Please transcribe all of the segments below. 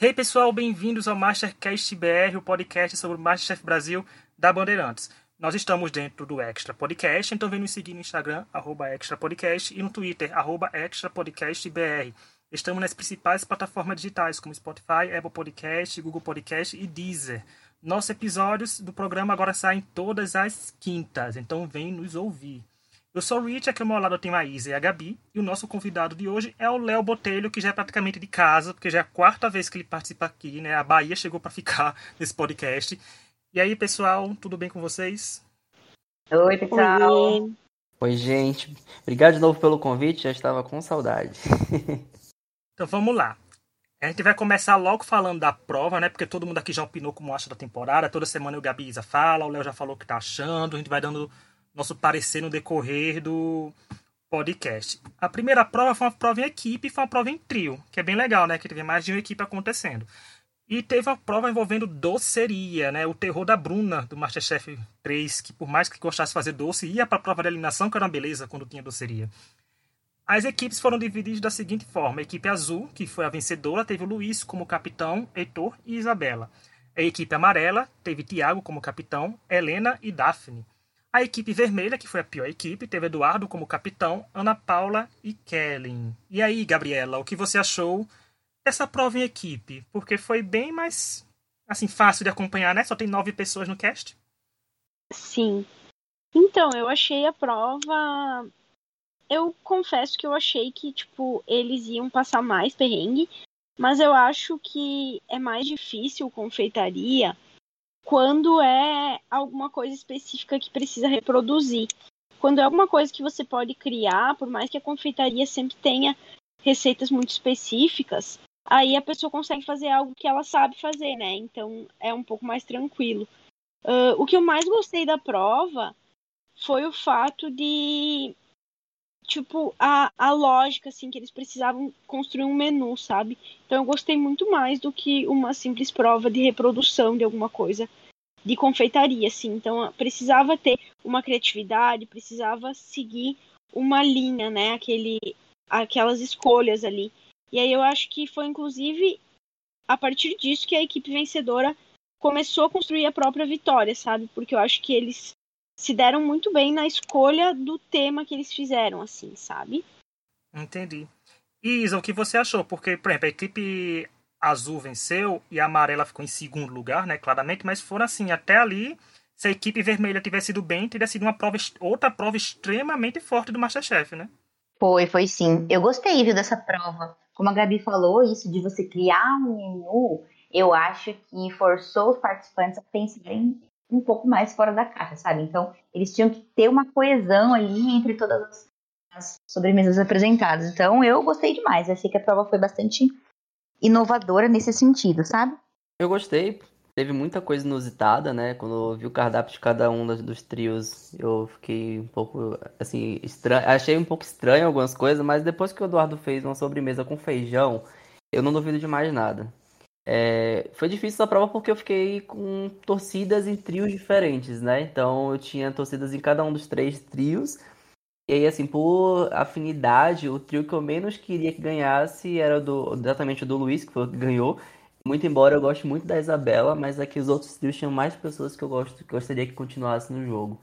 Hey pessoal, bem-vindos ao Mastercast BR, o podcast sobre o Masterchef Brasil da Bandeirantes. Nós estamos dentro do Extra Podcast, então vem nos seguir no Instagram, arroba Extra Podcast, e no Twitter, arroba Extra Podcast BR. Estamos nas principais plataformas digitais, como Spotify, Apple Podcast, Google Podcast e Deezer. Nossos episódios do programa agora saem todas as quintas, então vem nos ouvir. Eu sou o Rich, aqui ao meu lado eu tenho a Isa e a Gabi. E o nosso convidado de hoje é o Léo Botelho, que já é praticamente de casa, porque já é a quarta vez que ele participa aqui, né? A Bahia chegou para ficar nesse podcast. E aí, pessoal, tudo bem com vocês? Oi, pessoal. Oi, Oi gente. Obrigado de novo pelo convite, já estava com saudade. então vamos lá. A gente vai começar logo falando da prova, né? Porque todo mundo aqui já opinou como acha da temporada. Toda semana o Gabi Isa fala, o Léo já falou o que tá achando. A gente vai dando nosso parecer no decorrer do podcast. A primeira prova foi uma prova em equipe, foi uma prova em trio, que é bem legal, né? Que teve mais de uma equipe acontecendo. E teve uma prova envolvendo doceria, né? O terror da Bruna, do Masterchef 3, que por mais que gostasse de fazer doce, ia para a prova de eliminação, que era uma beleza quando tinha doceria. As equipes foram divididas da seguinte forma: a equipe azul, que foi a vencedora, teve o Luiz como capitão, Heitor e Isabela. A equipe amarela teve Tiago como capitão, Helena e Daphne. A equipe vermelha, que foi a pior equipe, teve Eduardo como capitão, Ana Paula e Kellen. E aí, Gabriela, o que você achou dessa prova em equipe? Porque foi bem mais assim fácil de acompanhar, né? Só tem nove pessoas no cast. Sim. Então, eu achei a prova. Eu confesso que eu achei que, tipo, eles iam passar mais perrengue, mas eu acho que é mais difícil confeitaria quando é alguma coisa específica que precisa reproduzir. Quando é alguma coisa que você pode criar, por mais que a confeitaria sempre tenha receitas muito específicas, aí a pessoa consegue fazer algo que ela sabe fazer, né? Então é um pouco mais tranquilo. Uh, o que eu mais gostei da prova foi o fato de tipo a, a lógica assim que eles precisavam construir um menu, sabe? Então eu gostei muito mais do que uma simples prova de reprodução de alguma coisa de confeitaria, assim. Então precisava ter uma criatividade, precisava seguir uma linha, né? Aquele, aquelas escolhas ali. E aí eu acho que foi inclusive a partir disso que a equipe vencedora começou a construir a própria vitória, sabe? Porque eu acho que eles se deram muito bem na escolha do tema que eles fizeram, assim, sabe? Entendi. E Isa, o que você achou? Porque, por exemplo, a equipe azul venceu e a amarela ficou em segundo lugar, né? Claramente, mas foram assim, até ali, se a equipe vermelha tivesse ido bem, teria sido uma prova, outra prova extremamente forte do Masterchef, né? Foi, foi sim. Eu gostei, viu, dessa prova. Como a Gabi falou, isso de você criar um menu, eu acho que forçou os participantes a pensarem um pouco mais fora da caixa, sabe? Então, eles tinham que ter uma coesão ali entre todas as, as sobremesas apresentadas. Então, eu gostei demais. Achei que a prova foi bastante inovadora nesse sentido, sabe? Eu gostei. Teve muita coisa inusitada, né? Quando eu vi o cardápio de cada um dos, dos trios, eu fiquei um pouco, assim, estranho. Achei um pouco estranho algumas coisas, mas depois que o Eduardo fez uma sobremesa com feijão, eu não duvido de mais nada. É, foi difícil essa prova porque eu fiquei com torcidas em trios diferentes, né? Então eu tinha torcidas em cada um dos três trios. E aí, assim, por afinidade, o trio que eu menos queria que ganhasse era do, exatamente o do Luiz, que foi o que ganhou. Muito embora eu goste muito da Isabela, mas aqui os outros trios tinham mais pessoas que eu gosto, que gostaria que continuasse no jogo.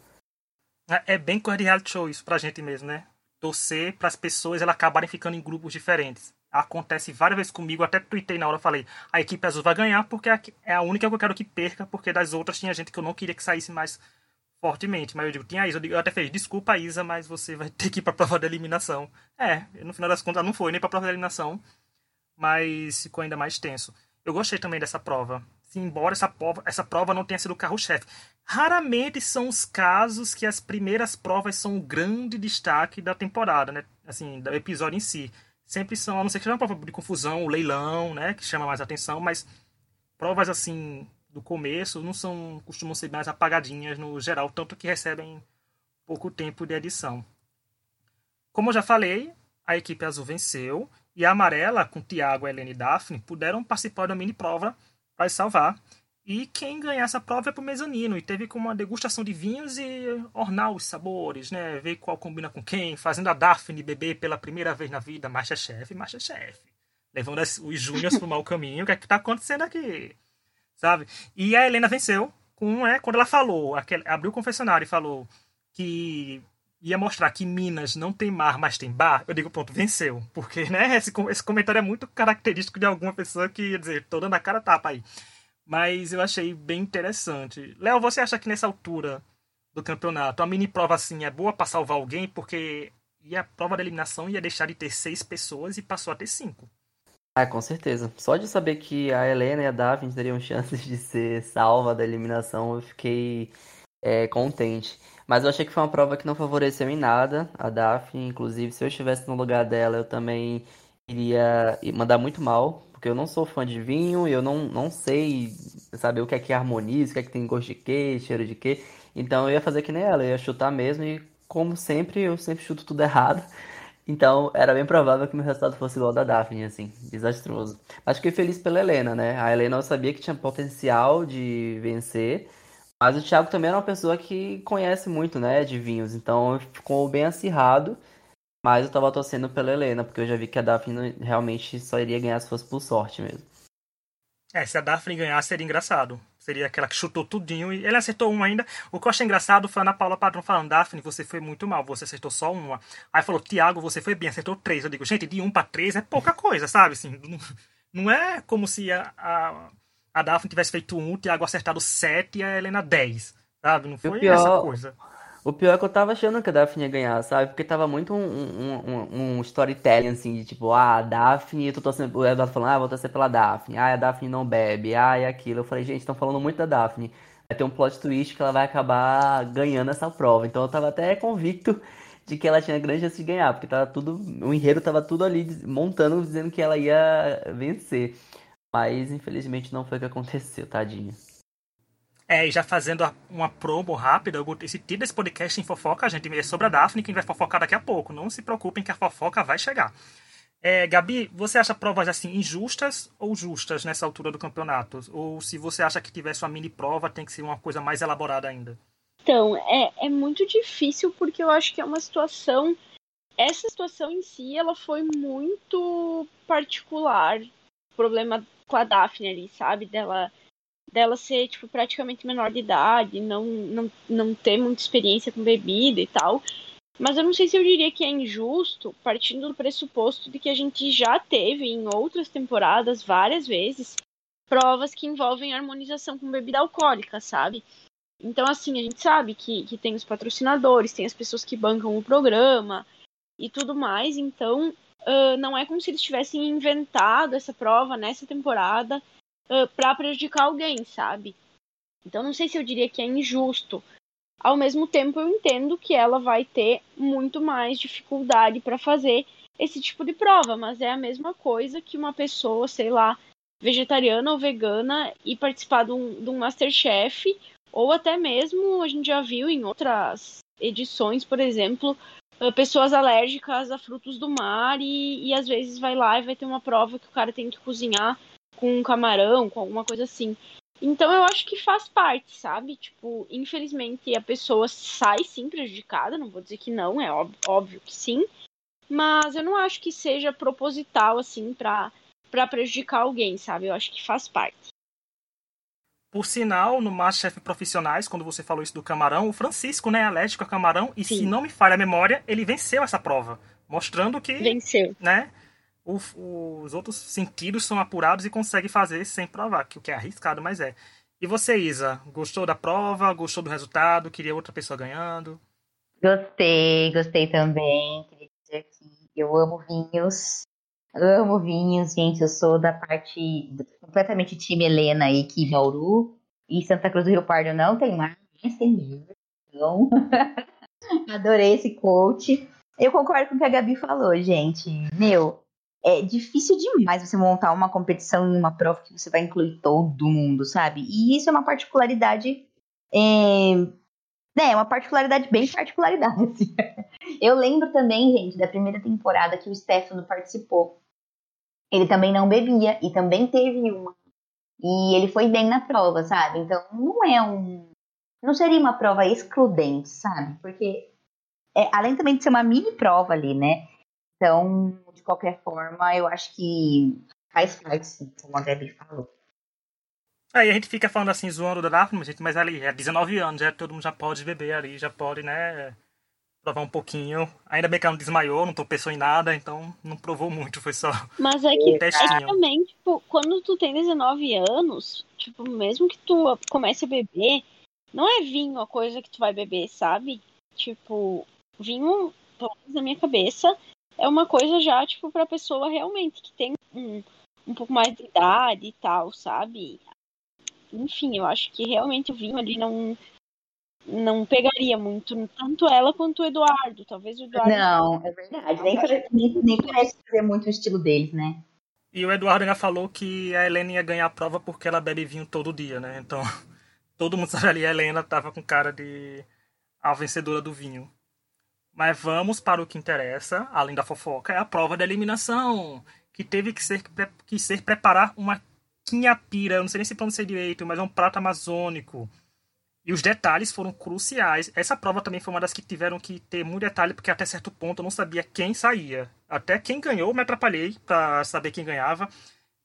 É, é bem de reality show isso pra gente mesmo, né? Torcer para as pessoas elas acabarem ficando em grupos diferentes acontece várias vezes comigo, até tuitei na hora, falei, a equipe azul vai ganhar porque é a única que eu quero que perca, porque das outras tinha gente que eu não queria que saísse mais fortemente. Mas eu digo, tinha Isa, eu até fiz, desculpa Isa, mas você vai ter que ir pra prova de eliminação. É, no final das contas não foi nem pra prova de eliminação, mas ficou ainda mais tenso. Eu gostei também dessa prova. Sim, embora essa prova, essa prova não tenha sido o carro-chefe. Raramente são os casos que as primeiras provas são o grande destaque da temporada, né? Assim, do episódio em si sempre são, a não ser que seja uma prova de confusão, o leilão, né, que chama mais atenção, mas provas assim do começo não são costumam ser mais apagadinhas no geral, tanto que recebem pouco tempo de edição. Como eu já falei, a equipe azul venceu e a amarela, com Thiago, Helene e Daphne, puderam participar da mini prova para salvar. E quem ganhar essa prova é pro mezanino. E teve como uma degustação de vinhos e ornar os sabores, né? Ver qual combina com quem. Fazendo a Daphne beber pela primeira vez na vida Masterchef, Masterchef. levando os júniors pro mau caminho. O que é que tá acontecendo aqui? Sabe? E a Helena venceu com, é, quando ela falou, aquele, abriu o confessionário e falou que ia mostrar que Minas não tem mar, mas tem bar, eu digo, pronto, venceu. Porque, né, esse, esse comentário é muito característico de alguma pessoa que ia dizer, tô dando a cara tapa aí. Mas eu achei bem interessante. Léo, você acha que nessa altura do campeonato, a mini prova assim é boa para salvar alguém? Porque e a prova da eliminação ia deixar de ter seis pessoas e passou a ter cinco. Ah, com certeza. Só de saber que a Helena e a Daphne teriam chances de ser salva da eliminação, eu fiquei é, contente. Mas eu achei que foi uma prova que não favoreceu em nada a Daphne. Inclusive, se eu estivesse no lugar dela, eu também iria mandar muito mal. Porque eu não sou fã de vinho, eu não, não sei saber o que é que harmoniza, o que é que tem gosto de quê, cheiro de quê. Então eu ia fazer que nem ela, eu ia chutar mesmo e, como sempre, eu sempre chuto tudo errado. Então era bem provável que meu resultado fosse igual ao da Daphne, assim, desastroso. Mas fiquei feliz pela Helena, né? A Helena eu sabia que tinha potencial de vencer. Mas o Thiago também era uma pessoa que conhece muito, né, de vinhos, então ficou bem acirrado. Mas eu tava torcendo pela Helena, porque eu já vi que a Daphne realmente só iria ganhar se fosse por sorte mesmo. É, se a Daphne ganhasse seria engraçado. Seria aquela que chutou tudinho e ele acertou uma ainda. O que eu achei engraçado foi a Ana Paula Padrão falando: Daphne, você foi muito mal, você acertou só uma. Aí falou: Tiago, você foi bem, acertou três. Eu digo: gente, de um para três é pouca coisa, sabe? Assim, não, é como se a, a a Daphne tivesse feito um, o Thiago acertado sete e a Helena dez, sabe? Não foi pior, essa coisa. O pior é que eu tava achando que a Daphne ia ganhar, sabe? Porque tava muito um, um, um, um storytelling, assim, de tipo, ah, a Daphne, tô torcendo, o Eduardo falando, ah, vou torcer pela Daphne, ah, a Daphne não bebe, ah, e aquilo. Eu falei, gente, estão falando muito da Daphne. Vai ter um plot twist que ela vai acabar ganhando essa prova. Então eu tava até convicto de que ela tinha grande chance de ganhar, porque tava tudo, o enredo tava tudo ali montando, dizendo que ela ia vencer. Mas infelizmente não foi o que aconteceu, tadinho. É, e já fazendo uma promo rápida, esse título desse podcast em fofoca, gente é sobre a Daphne, que vai fofocar daqui a pouco. Não se preocupem que a fofoca vai chegar. É, Gabi, você acha provas assim injustas ou justas nessa altura do campeonato? Ou se você acha que tivesse uma mini prova, tem que ser uma coisa mais elaborada ainda? Então, é, é muito difícil porque eu acho que é uma situação. Essa situação em si, ela foi muito particular. O problema com a Daphne ali, sabe? Dela dela ser, tipo, praticamente menor de idade, não, não, não ter muita experiência com bebida e tal. Mas eu não sei se eu diria que é injusto, partindo do pressuposto de que a gente já teve em outras temporadas, várias vezes, provas que envolvem harmonização com bebida alcoólica, sabe? Então, assim, a gente sabe que, que tem os patrocinadores, tem as pessoas que bancam o programa e tudo mais. Então, uh, não é como se eles tivessem inventado essa prova nessa temporada uh, para prejudicar alguém, sabe? Então não sei se eu diria que é injusto. Ao mesmo tempo, eu entendo que ela vai ter muito mais dificuldade para fazer esse tipo de prova, mas é a mesma coisa que uma pessoa, sei lá, vegetariana ou vegana e participar de um, de um Masterchef, ou até mesmo a gente já viu em outras edições, por exemplo, ah, pessoas alérgicas a frutos do mar e, e às vezes vai lá e vai ter uma prova que o cara tem que cozinhar com um camarão, com alguma coisa assim. Então eu acho que faz parte, sabe? Tipo, infelizmente a pessoa sai sim prejudicada, não vou dizer que não, é óbvio, óbvio que sim, mas eu não acho que seja proposital assim para para prejudicar alguém, sabe? Eu acho que faz parte. Por sinal, no Masterchef Profissionais, quando você falou isso do camarão, o Francisco, né, é alérgico a camarão, e Sim. se não me falha a memória, ele venceu essa prova. Mostrando que. Venceu. Né, o, os outros sentidos são apurados e consegue fazer sem provar, que o que é arriscado, mas é. E você, Isa, gostou da prova? Gostou do resultado? Queria outra pessoa ganhando? Gostei, gostei também. Queria dizer que eu amo vinhos. Amo vinhos, gente. Eu sou da parte completamente time Helena aí, que Bauru. E Santa Cruz do Rio Pardo não tem mais. Então, adorei esse coach. Eu concordo com o que a Gabi falou, gente. Meu, é difícil demais você montar uma competição em uma prova que você vai incluir todo mundo, sabe? E isso é uma particularidade. É, né, uma particularidade bem particularidade. Eu lembro também, gente, da primeira temporada que o Stefano participou ele também não bebia e também teve uma. E ele foi bem na prova, sabe? Então não é um. Não seria uma prova excludente, sabe? Porque é, além também de ser uma mini prova ali, né? Então, de qualquer forma, eu acho que faz parte, sim, como a Gabi falou. Aí a gente fica falando assim, zoando da Daphne, gente, mas ali é 19 anos, já todo mundo já pode beber ali, já pode, né, provar um pouquinho. Ainda bem que ela não desmaiou, não tropeçou em nada, então não provou muito, foi só Mas é que, um é que também, tipo, quando tu tem 19 anos, tipo, mesmo que tu comece a beber, não é vinho a coisa que tu vai beber, sabe? Tipo, vinho, pelo menos na minha cabeça, é uma coisa já, tipo, pra pessoa realmente que tem um, um pouco mais de idade e tal, sabe? Enfim, eu acho que realmente o vinho ali não não pegaria muito, tanto ela quanto o Eduardo. Talvez o Eduardo. Não, é verdade. Nem, nem, nem parece fazer muito o estilo deles, né? E o Eduardo ainda falou que a Helena ia ganhar a prova porque ela bebe vinho todo dia, né? Então, todo mundo sabe ali, a Helena tava com cara de a vencedora do vinho. Mas vamos para o que interessa, além da fofoca, é a prova da eliminação, que teve que ser, que ser preparar uma quinhapira, não sei nem se pronunciei direito, mas é um prato amazônico. E os detalhes foram cruciais. Essa prova também foi uma das que tiveram que ter muito detalhe, porque até certo ponto eu não sabia quem saía. Até quem ganhou, me atrapalhei para saber quem ganhava.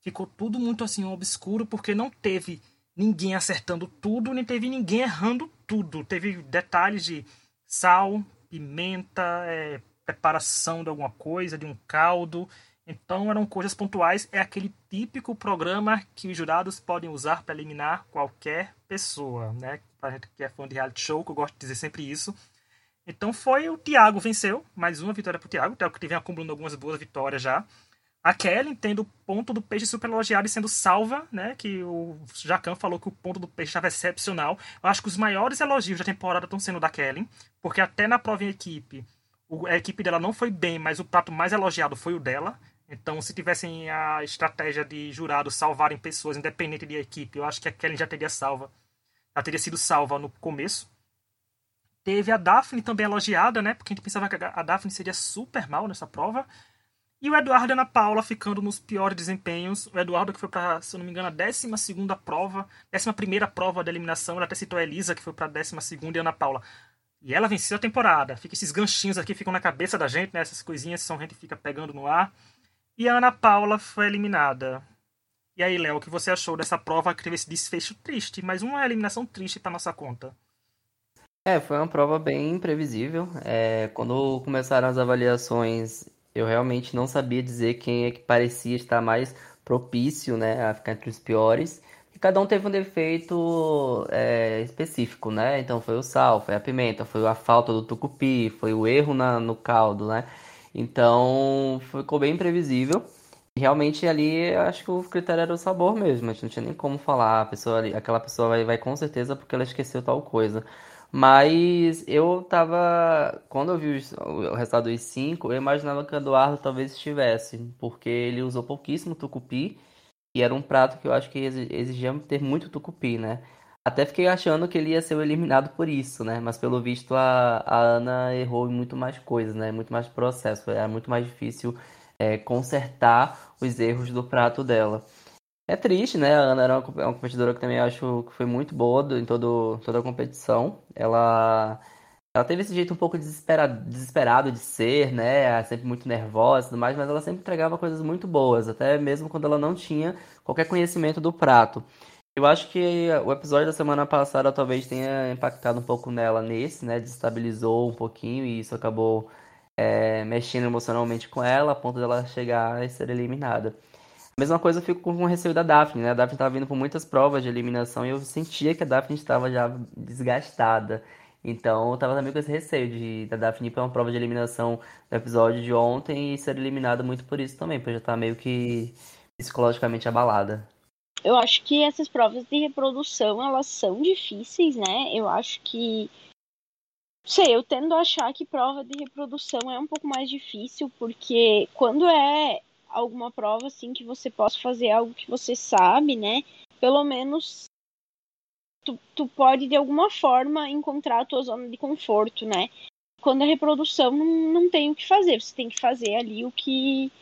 Ficou tudo muito assim obscuro, porque não teve ninguém acertando tudo, nem teve ninguém errando tudo. Teve detalhes de sal, pimenta, é, preparação de alguma coisa, de um caldo. Então eram coisas pontuais. É aquele típico programa que os jurados podem usar para eliminar qualquer pessoa, né? Pra gente que é fã de reality show, que eu gosto de dizer sempre isso. Então foi o Thiago venceu, mais uma vitória Thiago, o Thiago que vem acumulando algumas boas vitórias já. A Kelly tendo o ponto do peixe super elogiado e sendo salva, né? Que o Jacan falou que o ponto do peixe estava excepcional. Eu acho que os maiores elogios da temporada estão sendo da Kelly, porque até na prova em equipe, a equipe dela não foi bem, mas o prato mais elogiado foi o dela. Então, se tivessem a estratégia de jurados salvarem pessoas, independente de equipe, eu acho que a Kelly já teria salva. Já teria sido salva no começo. Teve a Daphne também elogiada, né? Porque a gente pensava que a Daphne seria super mal nessa prova. E o Eduardo e Ana Paula ficando nos piores desempenhos. O Eduardo que foi para, se eu não me engano, a 12 prova, 11 prova da eliminação. Ele até citou a Elisa, que foi para a 12 e a Ana Paula. E ela venceu a temporada. Fica esses ganchinhos aqui, ficam na cabeça da gente, né? Essas coisinhas que a gente fica pegando no ar. E a Ana Paula foi eliminada. E aí, Léo, o que você achou dessa prova que teve esse desfecho triste, mas uma eliminação triste para nossa conta? É, foi uma prova bem imprevisível. É, quando começaram as avaliações, eu realmente não sabia dizer quem é que parecia estar mais propício, né, a ficar entre os piores. E cada um teve um defeito é, específico, né? Então foi o sal, foi a pimenta, foi a falta do tucupi, foi o erro na, no caldo, né? Então ficou bem imprevisível. Realmente ali acho que o critério era o sabor mesmo. A gente não tinha nem como falar. A pessoa aquela pessoa vai, vai com certeza porque ela esqueceu tal coisa. Mas eu tava. Quando eu vi o resultado dos cinco, eu imaginava que o Eduardo talvez estivesse, porque ele usou pouquíssimo tucupi, e era um prato que eu acho que exi- exigia ter muito tucupi, né? Até fiquei achando que ele ia ser eliminado por isso, né? Mas pelo visto a, a Ana errou em muito mais coisas, né? Muito mais processo. Era muito mais difícil é, consertar os erros do prato dela. É triste, né? A Ana era uma, é uma competidora que também acho que foi muito boa do- em todo, toda a competição. Ela, ela teve esse jeito um pouco desesperado, desesperado de ser, né? Sempre muito nervosa e tudo mais, mas ela sempre entregava coisas muito boas, até mesmo quando ela não tinha qualquer conhecimento do prato. Eu acho que o episódio da semana passada talvez tenha impactado um pouco nela nesse, né? Destabilizou um pouquinho e isso acabou é, mexendo emocionalmente com ela, a ponto dela chegar e ser eliminada. Mesma coisa eu fico com o receio da Daphne, né? A Daphne estava vindo por muitas provas de eliminação e eu sentia que a Daphne estava já desgastada. Então eu tava também com esse receio de da Daphne ir pra uma prova de eliminação no episódio de ontem e ser eliminada muito por isso também, porque já tá meio que psicologicamente abalada. Eu acho que essas provas de reprodução, elas são difíceis, né? Eu acho que. Sei, eu tendo a achar que prova de reprodução é um pouco mais difícil, porque quando é alguma prova assim que você possa fazer algo que você sabe, né? Pelo menos tu, tu pode de alguma forma encontrar a tua zona de conforto, né? Quando é reprodução, não, não tem o que fazer, você tem que fazer ali o que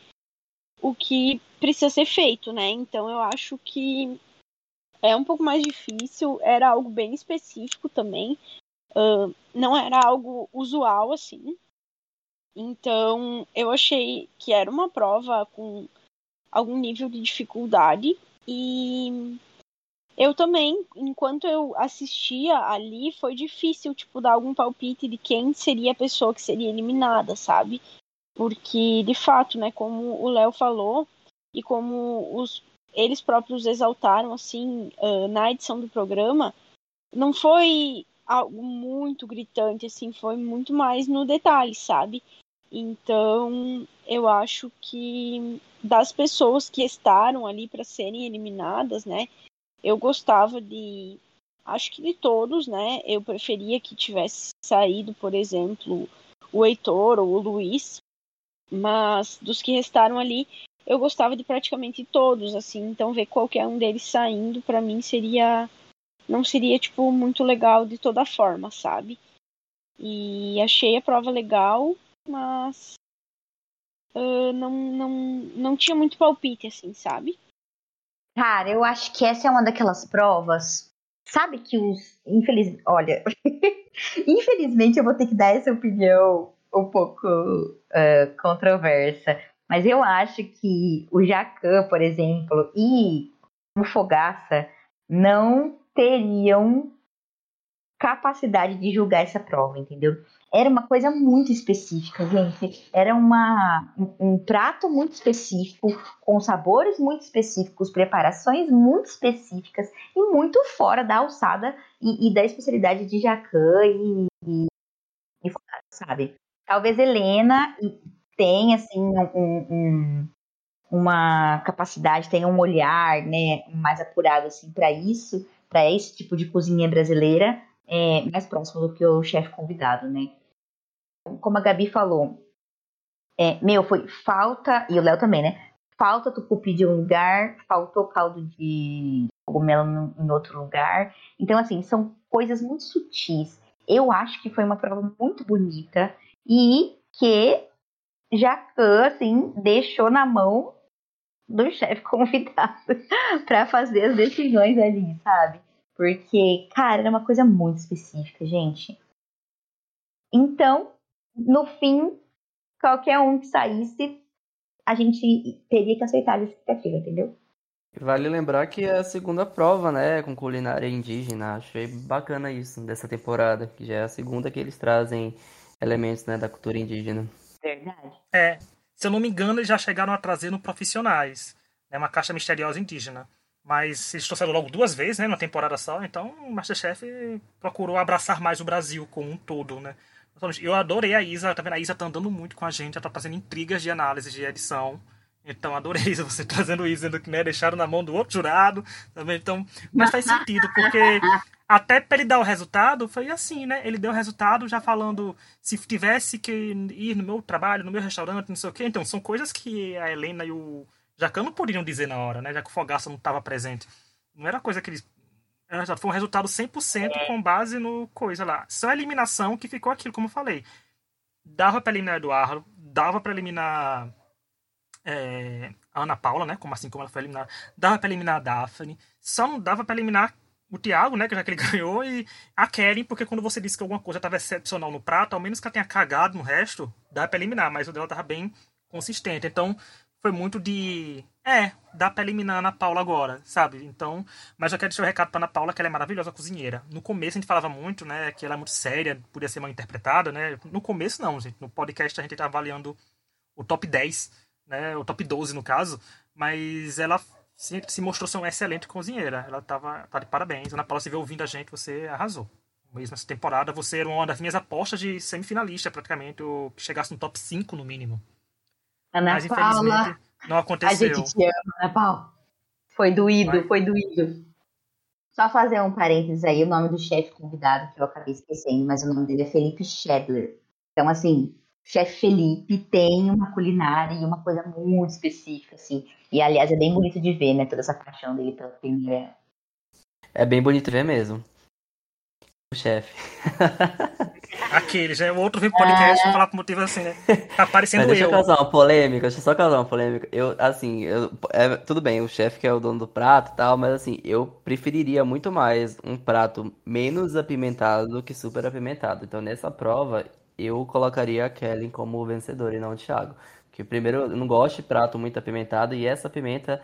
o que precisa ser feito, né? Então eu acho que é um pouco mais difícil, era algo bem específico também, uh, não era algo usual assim. Então, eu achei que era uma prova com algum nível de dificuldade e eu também, enquanto eu assistia ali, foi difícil, tipo, dar algum palpite de quem seria a pessoa que seria eliminada, sabe? Porque, de fato, né, como o Léo falou, e como os, eles próprios exaltaram, assim, uh, na edição do programa, não foi algo muito gritante, assim, foi muito mais no detalhe, sabe? Então, eu acho que das pessoas que estavam ali para serem eliminadas, né, eu gostava de. Acho que de todos, né? Eu preferia que tivesse saído, por exemplo, o Heitor ou o Luiz. Mas dos que restaram ali, eu gostava de praticamente todos, assim. Então, ver qualquer um deles saindo, para mim, seria. Não seria, tipo, muito legal de toda forma, sabe? E achei a prova legal, mas. Uh, não, não, não tinha muito palpite, assim, sabe? Cara, eu acho que essa é uma daquelas provas. Sabe que os. Infeliz... Olha, infelizmente eu vou ter que dar essa opinião um pouco uh, controversa. Mas eu acho que o Jacan, por exemplo, e o Fogaça não teriam capacidade de julgar essa prova, entendeu? Era uma coisa muito específica, gente. Era uma, um, prato muito específico, com sabores muito específicos, preparações muito específicas e muito fora da alçada e, e da especialidade de Jacan e, e, e, sabe? Talvez Helena tenha, assim, um, um, uma capacidade, tenha um olhar, né, mais apurado, assim, para isso, para esse tipo de cozinha brasileira, é, mais próximo do que o chefe convidado, né? Como a Gabi falou, é, meu, foi falta, e o Léo também, né? Falta tucupi de um lugar, faltou caldo de cogumelo em outro lugar. Então, assim, são coisas muito sutis. Eu acho que foi uma prova muito bonita e que Jacan, assim, deixou na mão do chefe convidado para fazer as decisões ali, sabe? Porque, cara, era uma coisa muito específica, gente. Então, no fim, qualquer um que saísse, a gente teria que aceitar a expectativa, entendeu? Vale lembrar que é a segunda prova, né, com culinária indígena. Achei bacana isso dessa temporada, que já é a segunda que eles trazem elementos, né, da cultura indígena. Verdade. É, se eu não me engano, eles já chegaram a trazer no profissionais, né, uma caixa misteriosa indígena. Mas eles trouxeram logo duas vezes, né, numa temporada só, então o Masterchef procurou abraçar mais o Brasil como um todo, né? Eu adorei a Isa, tá vendo? A Isa tá andando muito com a gente, ela tá fazendo intrigas de análise de edição. Então, adorei Isa, você trazendo isso, sendo que né, deixaram na mão do outro jurado. Também, então, mas faz sentido, porque até para ele dar o resultado, foi assim, né? Ele deu o resultado já falando se tivesse que ir no meu trabalho, no meu restaurante, não sei o quê. Então, são coisas que a Helena e o Jacan não poderiam dizer na hora, né? Já que o Fogaça não estava presente. Não era coisa que eles foi um resultado 100% é. com base no coisa lá. Só a eliminação que ficou aquilo, como eu falei. Dava pra eliminar Eduardo, dava pra eliminar é, a Ana Paula, né? Como assim como ela foi eliminada. Dava pra eliminar a Daphne. Só não dava pra eliminar o Thiago, né? Já que ele ganhou, e a Karen, porque quando você disse que alguma coisa estava excepcional no prato, ao menos que ela tenha cagado no resto, dá pra eliminar, mas o dela tava bem consistente. Então, foi muito de. É, dá pra eliminar a Ana Paula agora, sabe? Então. Mas eu quero deixar o um recado pra Ana Paula, que ela é maravilhosa cozinheira. No começo a gente falava muito, né? Que ela é muito séria, podia ser mal interpretada, né? No começo não, gente. No podcast a gente tá avaliando o top 10, né? O top 12 no caso. Mas ela se, se mostrou ser uma excelente cozinheira. Ela tava, tá de parabéns. Ana Paula, se vê ouvindo a gente, você arrasou. Mesmo essa temporada, você era uma das minhas apostas de semifinalista, praticamente, ou que chegasse no top 5 no mínimo. Ana Mas, Paula, não aconteceu. A gente te ama, Ana Paula. Foi doído, Vai. foi doído. Só fazer um parênteses aí, o nome do chefe convidado, que eu acabei esquecendo, mas o nome dele é Felipe Schedler. Então, assim, o chefe Felipe tem uma culinária e uma coisa muito específica, assim. E, aliás, é bem bonito de ver, né, toda essa paixão dele pela primeira. É bem bonito ver mesmo. O chefe. Aquele, já é o outro vem pro podcast é... falar pro motivo assim, né? Tá parecendo deixa eu. Deixa eu causar uma polêmica, deixa eu só causar uma polêmica. Eu, assim, eu, é, tudo bem, o chefe que é o dono do prato e tal, mas assim, eu preferiria muito mais um prato menos apimentado do que super apimentado. Então, nessa prova, eu colocaria a Kelly como vencedora e não o Thiago. Porque primeiro, eu não gosto de prato muito apimentado e essa pimenta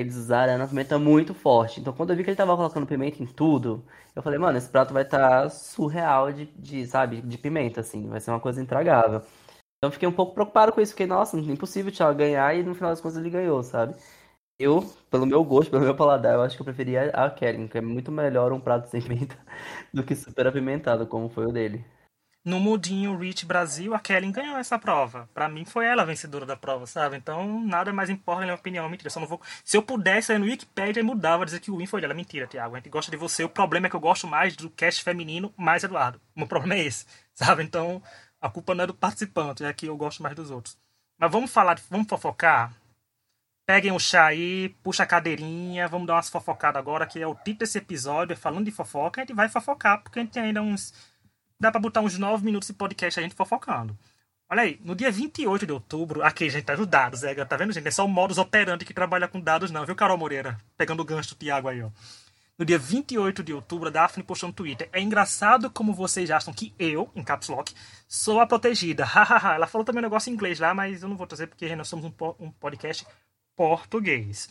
eles usaram era uma pimenta muito forte. Então quando eu vi que ele tava colocando pimenta em tudo, eu falei, mano, esse prato vai estar tá surreal de, de, sabe, de pimenta, assim, vai ser uma coisa intragável. Então fiquei um pouco preocupado com isso, fiquei, nossa, impossível o Thiago ganhar e no final das contas ele ganhou, sabe? Eu, pelo meu gosto, pelo meu paladar, eu acho que eu preferia a Karen, que é muito melhor um prato sem pimenta do que super apimentado, como foi o dele. No mudinho Rich Brasil, a Kelly ganhou essa prova. Para mim foi ela a vencedora da prova, sabe? Então nada mais importa na minha opinião. Mentira, só não vou. Se eu pudesse ir no Wikipedia mudava, dizer que o win foi dela. Mentira, Tiago. A gente gosta de você. O problema é que eu gosto mais do cast feminino, mais Eduardo. O meu problema é esse, sabe? Então a culpa não é do participante, é que eu gosto mais dos outros. Mas vamos falar, vamos fofocar? Peguem o chá aí, puxa a cadeirinha, vamos dar umas fofocadas agora, que é o título desse episódio, é falando de fofoca, a gente vai fofocar, porque a gente tem ainda uns. Dá pra botar uns 9 minutos de podcast a gente fofocando. Olha aí, no dia 28 de outubro, aqui, gente, tá os dados, é, tá vendo, gente? É só o modus operandi que trabalha com dados, não, viu, Carol Moreira? Pegando o gancho do Tiago aí, ó. No dia 28 de outubro, a Daphne postou no Twitter. É engraçado como vocês acham que eu, em caps lock, sou a protegida. Hahaha. Ela falou também um negócio em inglês lá, mas eu não vou trazer porque nós somos um podcast português.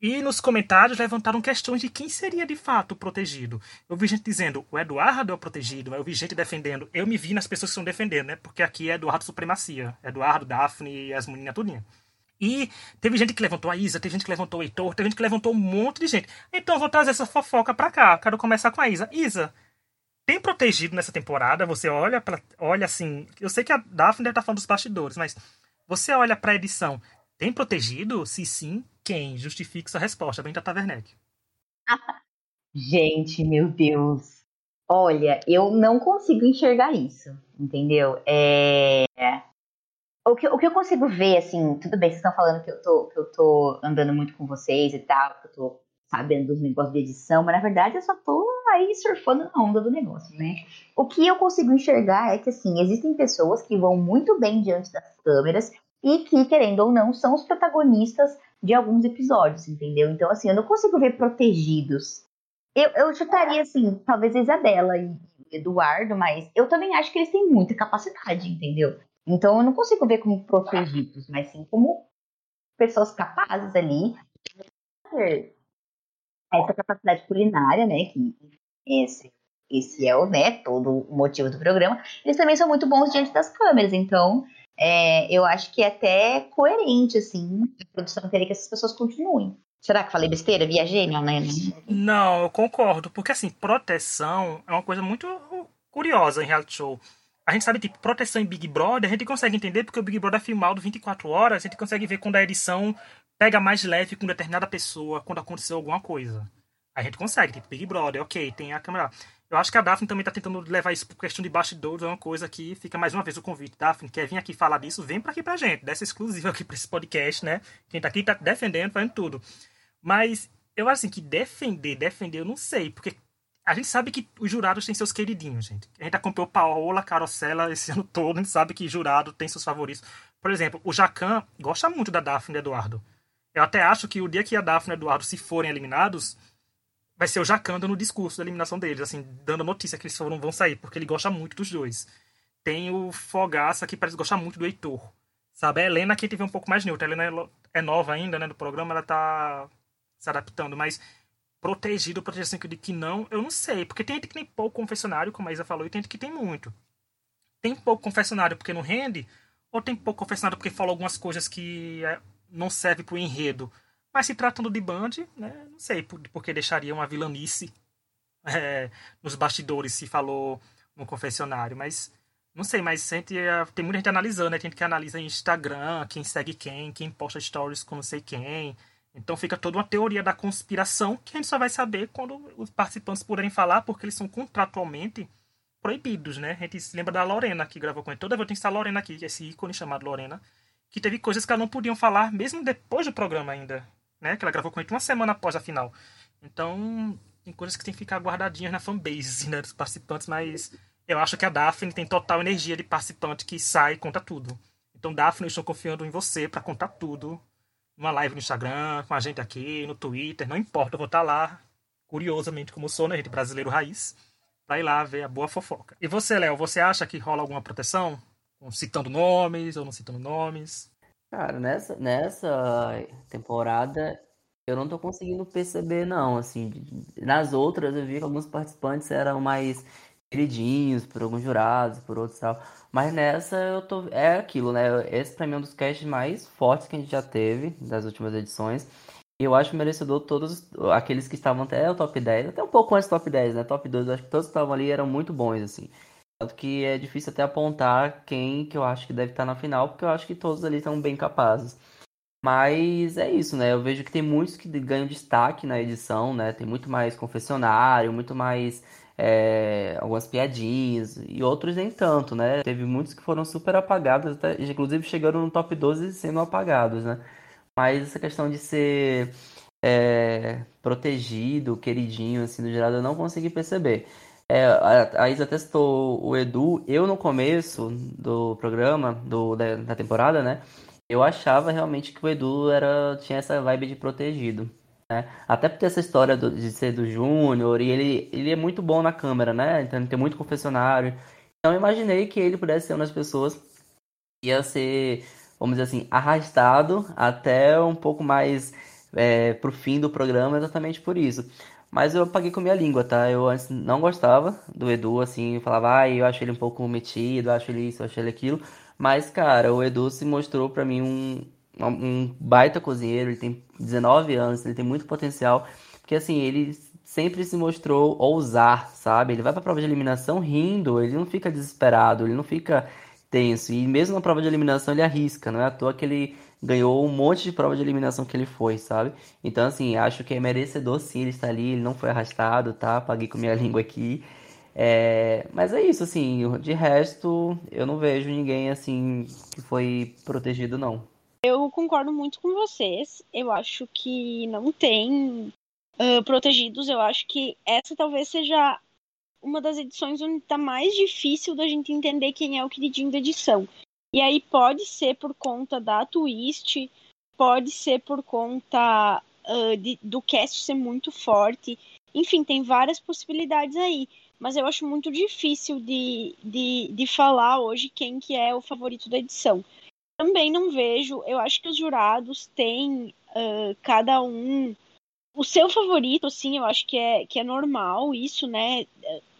E nos comentários levantaram questões de quem seria de fato o protegido. Eu vi gente dizendo o Eduardo é o protegido, eu vi gente defendendo. Eu me vi nas pessoas que estão defendendo, né? Porque aqui é Eduardo Supremacia. Eduardo, Daphne e as meninas tudinha. E teve gente que levantou a Isa, teve gente que levantou o Heitor, teve gente que levantou um monte de gente. Então eu vou trazer essa fofoca pra cá. Quero começar com a Isa. Isa, tem protegido nessa temporada? Você olha pra, olha assim. Eu sei que a Daphne deve estar falando dos bastidores, mas você olha pra edição. Tem protegido? Se sim, quem? Justifique sua resposta, Benta Taverneck. Gente, meu Deus. Olha, eu não consigo enxergar isso, entendeu? É... O, que, o que eu consigo ver, assim, tudo bem, vocês estão falando que eu tô, que eu tô andando muito com vocês e tal, que eu tô sabendo dos negócios de edição, mas na verdade eu só tô aí surfando na onda do negócio, né? O que eu consigo enxergar é que, assim, existem pessoas que vão muito bem diante das câmeras e que, querendo ou não, são os protagonistas de alguns episódios, entendeu? Então, assim, eu não consigo ver protegidos. Eu, eu chutaria, assim, talvez Isabela e Eduardo, mas eu também acho que eles têm muita capacidade, entendeu? Então, eu não consigo ver como protegidos, mas sim como pessoas capazes ali essa capacidade culinária, né? Que esse, esse é o, né, todo o motivo do programa. Eles também são muito bons diante das câmeras, então é, eu acho que é até coerente, assim, a produção querer que essas pessoas continuem. Será que falei besteira? Viajei, não, né? Não, eu concordo. Porque, assim, proteção é uma coisa muito curiosa em reality show. A gente sabe, tipo, proteção em Big Brother, a gente consegue entender porque o Big Brother é filmado 24 horas, a gente consegue ver quando a edição pega mais leve com determinada pessoa, quando aconteceu alguma coisa. A gente consegue, tipo, Big Brother, ok, tem a câmera. Eu acho que a Daphne também está tentando levar isso por questão de bastidores, é uma coisa que fica mais uma vez o convite. Daphne, quer vir aqui falar disso? Vem para aqui pra gente, dessa exclusiva aqui para esse podcast, né? Quem tá aqui tá defendendo, fazendo tudo. Mas eu acho assim que defender, defender, eu não sei, porque a gente sabe que os jurados têm seus queridinhos, gente. A gente acompanhou Paola Carosella esse ano todo, a gente sabe que jurado tem seus favoritos. Por exemplo, o Jacan gosta muito da Daphne do Eduardo. Eu até acho que o dia que a Daphne e Eduardo se forem eliminados, vai ser o Jacan dando o discurso da eliminação deles, assim, dando a notícia que eles foram, vão sair, porque ele gosta muito dos dois. Tem o Fogaça, que parece gostar muito do Heitor. Sabe? A Helena que teve um pouco mais neutra. A Helena é, é nova ainda, né, do programa, ela tá se adaptando, mas protegido, proteção de que não, eu não sei. Porque tem gente que tem pouco confessionário, como a Isa falou, e tem gente que tem muito. Tem pouco confessionário porque não rende, ou tem pouco confessionário porque falou algumas coisas que é, não servem pro enredo. Mas se tratando de Band, né, não sei por, por que deixaria uma vilanice é, nos bastidores se falou no confessionário, mas não sei, mas a gente, é, tem muita gente analisando, né? Tem gente que analisa em Instagram, quem segue quem, quem posta stories com não sei quem. Então fica toda uma teoria da conspiração que a gente só vai saber quando os participantes puderem falar, porque eles são contratualmente proibidos, né? A gente se lembra da Lorena que gravou com ele. Toda vez tem que estar Lorena aqui, esse ícone chamado Lorena, que teve coisas que ela não podiam falar, mesmo depois do programa ainda né? Que ela gravou com ele uma semana após a final. Então, tem coisas que tem que ficar guardadinhas na fanbase, né? Dos participantes, mas eu acho que a Daphne tem total energia de participante que sai e conta tudo. Então, Daphne, eu estou confiando em você para contar tudo. Uma live no Instagram, com a gente aqui, no Twitter, não importa, eu vou estar tá lá, curiosamente, como sou, né, gente? Brasileiro raiz. pra ir lá ver a boa fofoca. E você, Léo, você acha que rola alguma proteção? Citando nomes ou não citando nomes? Cara, nessa, nessa temporada eu não tô conseguindo perceber, não. Assim, nas outras eu vi que alguns participantes eram mais queridinhos por alguns jurados, por outros tal. Mas nessa eu tô. É aquilo, né? Esse pra mim é um dos casts mais fortes que a gente já teve das últimas edições. E eu acho merecedor todos aqueles que estavam até o top 10, até um pouco antes do top 10, né? Top 2, eu acho que todos que estavam ali eram muito bons, assim. Tanto que é difícil até apontar quem que eu acho que deve estar na final, porque eu acho que todos ali estão bem capazes. Mas é isso, né? Eu vejo que tem muitos que ganham destaque na edição, né? Tem muito mais confessionário, muito mais é, algumas piadinhas, e outros nem tanto, né? Teve muitos que foram super apagados, até, inclusive chegaram no top 12 sendo apagados, né? Mas essa questão de ser é, protegido, queridinho, assim, no geral, eu não consegui perceber. É, a, Isa testou o Edu, eu no começo do programa, do, da, da temporada, né? Eu achava realmente que o Edu era, tinha essa vibe de protegido. Né? Até por ter essa história do, de ser do Júnior, e ele, ele é muito bom na câmera, né? Então ele tem muito confessionário. Então eu imaginei que ele pudesse ser uma das pessoas que ia ser, vamos dizer assim, arrastado até um pouco mais é, pro fim do programa, exatamente por isso. Mas eu paguei com minha língua, tá? Eu antes não gostava do Edu, assim, eu falava, ah, eu acho ele um pouco metido, acho ele isso, acho ele aquilo. Mas, cara, o Edu se mostrou para mim um, um baita cozinheiro, ele tem 19 anos, ele tem muito potencial, porque assim, ele sempre se mostrou ousar, sabe? Ele vai pra prova de eliminação rindo, ele não fica desesperado, ele não fica tenso, e mesmo na prova de eliminação ele arrisca, não é à toa que ele ganhou um monte de prova de eliminação que ele foi, sabe? Então, assim, acho que é merecedor sim ele estar ali, ele não foi arrastado, tá? Paguei com minha língua aqui. É... Mas é isso, assim, de resto, eu não vejo ninguém, assim, que foi protegido, não. Eu concordo muito com vocês. Eu acho que não tem uh, protegidos. Eu acho que essa talvez seja uma das edições onde está mais difícil da gente entender quem é o queridinho da edição. E aí pode ser por conta da twist, pode ser por conta uh, de, do cast ser muito forte. Enfim, tem várias possibilidades aí. Mas eu acho muito difícil de, de, de falar hoje quem que é o favorito da edição também não vejo. Eu acho que os jurados têm uh, cada um o seu favorito, assim, eu acho que é, que é normal isso, né?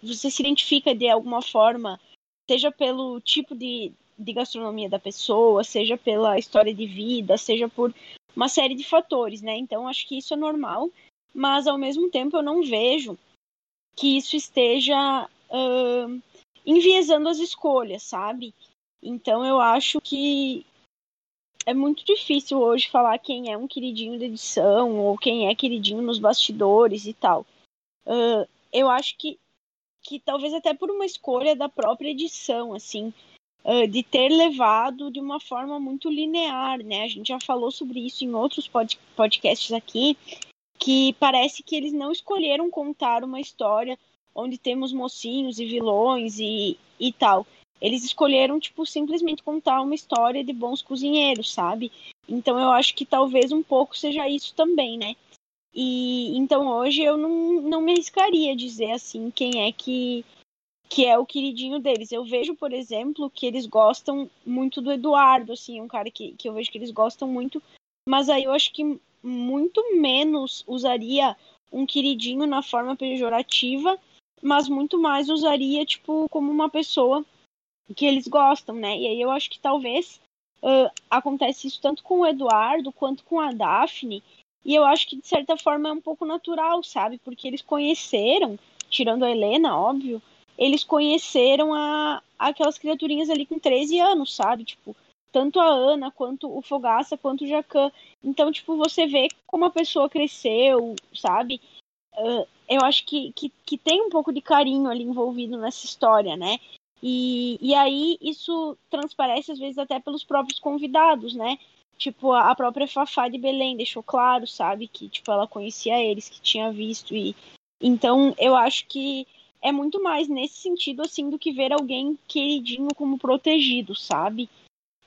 Você se identifica de alguma forma, seja pelo tipo de, de gastronomia da pessoa, seja pela história de vida, seja por uma série de fatores, né? Então acho que isso é normal, mas ao mesmo tempo eu não vejo que isso esteja uh, enviesando as escolhas, sabe? Então eu acho que é muito difícil hoje falar quem é um queridinho da edição ou quem é queridinho nos bastidores e tal. Uh, eu acho que, que talvez até por uma escolha da própria edição, assim, de ter levado de uma forma muito linear, né? A gente já falou sobre isso em outros pod podcasts aqui, que parece que eles não escolheram contar uma história onde temos mocinhos e vilões e, e tal. Eles escolheram, tipo, simplesmente contar uma história de bons cozinheiros, sabe? Então eu acho que talvez um pouco seja isso também, né? E então hoje eu não, não me arriscaria dizer assim quem é que, que é o queridinho deles. Eu vejo, por exemplo, que eles gostam muito do Eduardo, assim, um cara que, que eu vejo que eles gostam muito, mas aí eu acho que muito menos usaria um queridinho na forma pejorativa, mas muito mais usaria, tipo, como uma pessoa que eles gostam, né? E aí eu acho que talvez uh, acontece isso tanto com o Eduardo quanto com a Daphne. E eu acho que de certa forma é um pouco natural, sabe? Porque eles conheceram, tirando a Helena, óbvio, eles conheceram a, aquelas criaturinhas ali com 13 anos, sabe? Tipo, tanto a Ana quanto o Fogaça quanto o Jacan. Então, tipo, você vê como a pessoa cresceu, sabe? Uh, eu acho que, que, que tem um pouco de carinho ali envolvido nessa história, né? E, e aí isso transparece às vezes até pelos próprios convidados, né? Tipo, a própria Fafá de Belém deixou claro, sabe, que tipo ela conhecia eles, que tinha visto e então eu acho que é muito mais nesse sentido assim do que ver alguém queridinho como protegido, sabe?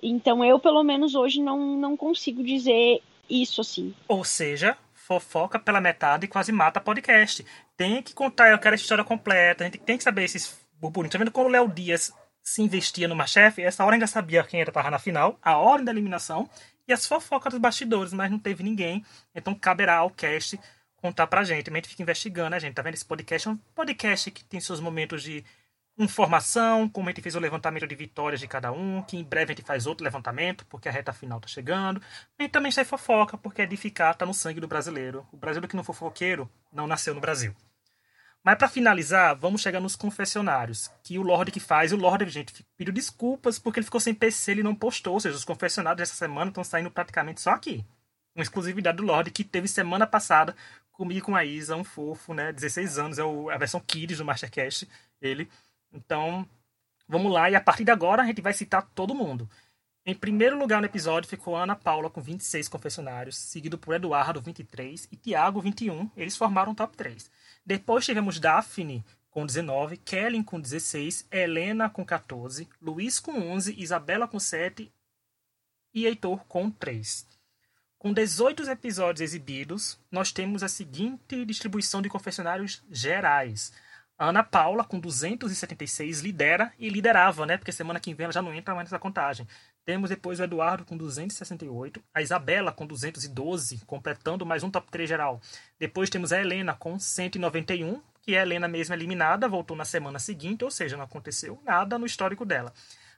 Então eu pelo menos hoje não não consigo dizer isso assim. Ou seja, fofoca pela metade e quase mata podcast. Tem que contar, eu quero a história completa, a gente tem que saber esses burburinhos. Tá vendo quando o Léo Dias se investia no Masterchef, essa hora ainda sabia quem era tava na final, a ordem da eliminação e as fofocas dos bastidores, mas não teve ninguém. Então caberá ao cast contar pra gente. A gente fica investigando, né, gente? Tá vendo? Esse podcast é um podcast que tem seus momentos de informação, como a gente fez o levantamento de vitórias de cada um, que em breve a gente faz outro levantamento, porque a reta final tá chegando. E também sai fofoca, porque edificar tá no sangue do brasileiro. O brasileiro que não for fofoqueiro não nasceu no Brasil. Mas para finalizar, vamos chegar nos confessionários, que o Lorde que faz, o Lorde, gente, pediu desculpas porque ele ficou sem PC, ele não postou, ou seja, os confessionários dessa semana estão saindo praticamente só aqui. Uma exclusividade do Lorde que teve semana passada comigo com a Isa, um fofo, né, 16 anos, é o, a versão Kids do Mastercast, ele. Então, vamos lá, e a partir de agora a gente vai citar todo mundo. Em primeiro lugar no episódio ficou Ana Paula com 26 confessionários, seguido por Eduardo 23 e Tiago 21. Eles formaram o top 3. Depois tivemos Daphne com 19, Kellen com 16, Helena com 14, Luiz com 11, Isabela com 7 e Heitor com 3. Com 18 episódios exibidos, nós temos a seguinte distribuição de confessionários gerais. A Ana Paula, com 276, lidera e liderava, né? Porque semana que vem ela já não entra mais nessa contagem. Temos depois o Eduardo com 268, a Isabela com 212, completando mais um top 3 geral. Depois temos a Helena com 191, que é a Helena mesma eliminada, voltou na semana seguinte, ou seja, não aconteceu nada no histórico dela.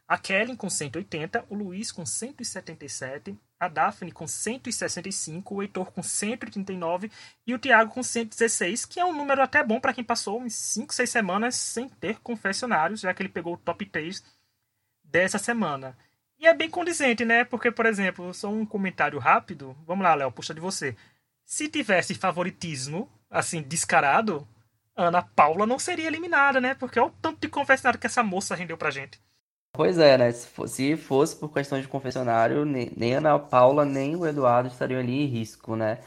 A Kellen com 180, o Luiz com 177, a Daphne com 165, o Heitor com 139 e o Thiago com 116, que é um número até bom para quem passou uns 5, 6 semanas sem ter confessionários, já que ele pegou o top 3 dessa semana. E é bem condizente, né? Porque, por exemplo, só um comentário rápido. Vamos lá, Léo, puxa de você. Se tivesse favoritismo, assim, descarado, Ana Paula não seria eliminada, né? Porque olha o tanto de confessionário que essa moça rendeu pra gente. Pois é, né? Se fosse, por questão de confessionário, nem a Ana Paula nem o Eduardo estariam ali em risco, né?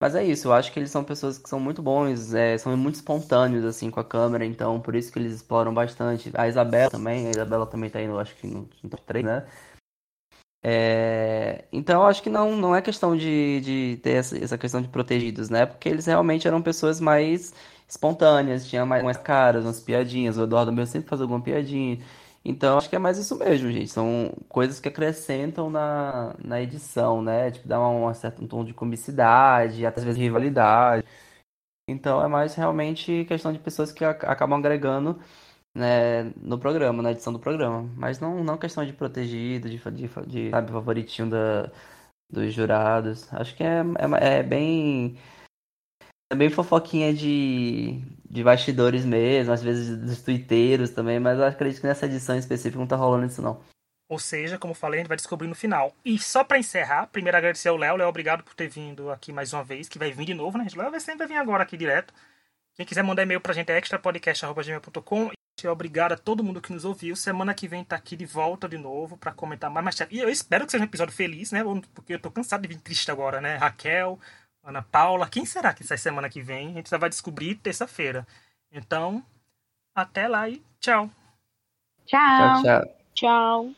Mas é isso, eu acho que eles são pessoas que são muito bons, é, são muito espontâneos, assim, com a câmera, então por isso que eles exploram bastante. A Isabela também, a Isabela também tá indo, acho que no, top 3, né? É, então, acho que não, não é questão de, de ter essa, essa, questão de protegidos, né? Porque eles realmente eram pessoas mais espontâneas, tinham mais, mais caras, umas piadinhas. O Eduardo meu sempre faz alguma piadinha. Então, acho que é mais isso mesmo, gente. São coisas que acrescentam na, na edição, né? Tipo, dá um, um certo tom de comicidade, até às vezes rivalidade. Então, é mais realmente questão de pessoas que acabam agregando né, no programa, na edição do programa. Mas não, não questão de protegido, de, de, de sabe, favoritinho da, dos jurados. Acho que é, é, é bem. É bem fofoquinha de, de bastidores mesmo, às vezes dos twitteiros também, mas eu acredito que nessa edição específica não tá rolando isso não. Ou seja, como falei, a gente vai descobrir no final. E só para encerrar, primeiro agradecer ao Léo. Léo, obrigado por ter vindo aqui mais uma vez, que vai vir de novo, né? Léo vai sempre vir agora aqui direto. Quem quiser mandar e-mail pra gente é extrapodcast.gmail.com Obrigado a todo mundo que nos ouviu. Semana que vem tá aqui de volta de novo para comentar mais. Mas, e eu espero que seja um episódio feliz, né? Porque eu tô cansado de vir triste agora, né? Raquel, Ana Paula. Quem será que sai semana que vem? A gente só vai descobrir terça-feira. Então, até lá e tchau. Tchau. Tchau, tchau. Tchau.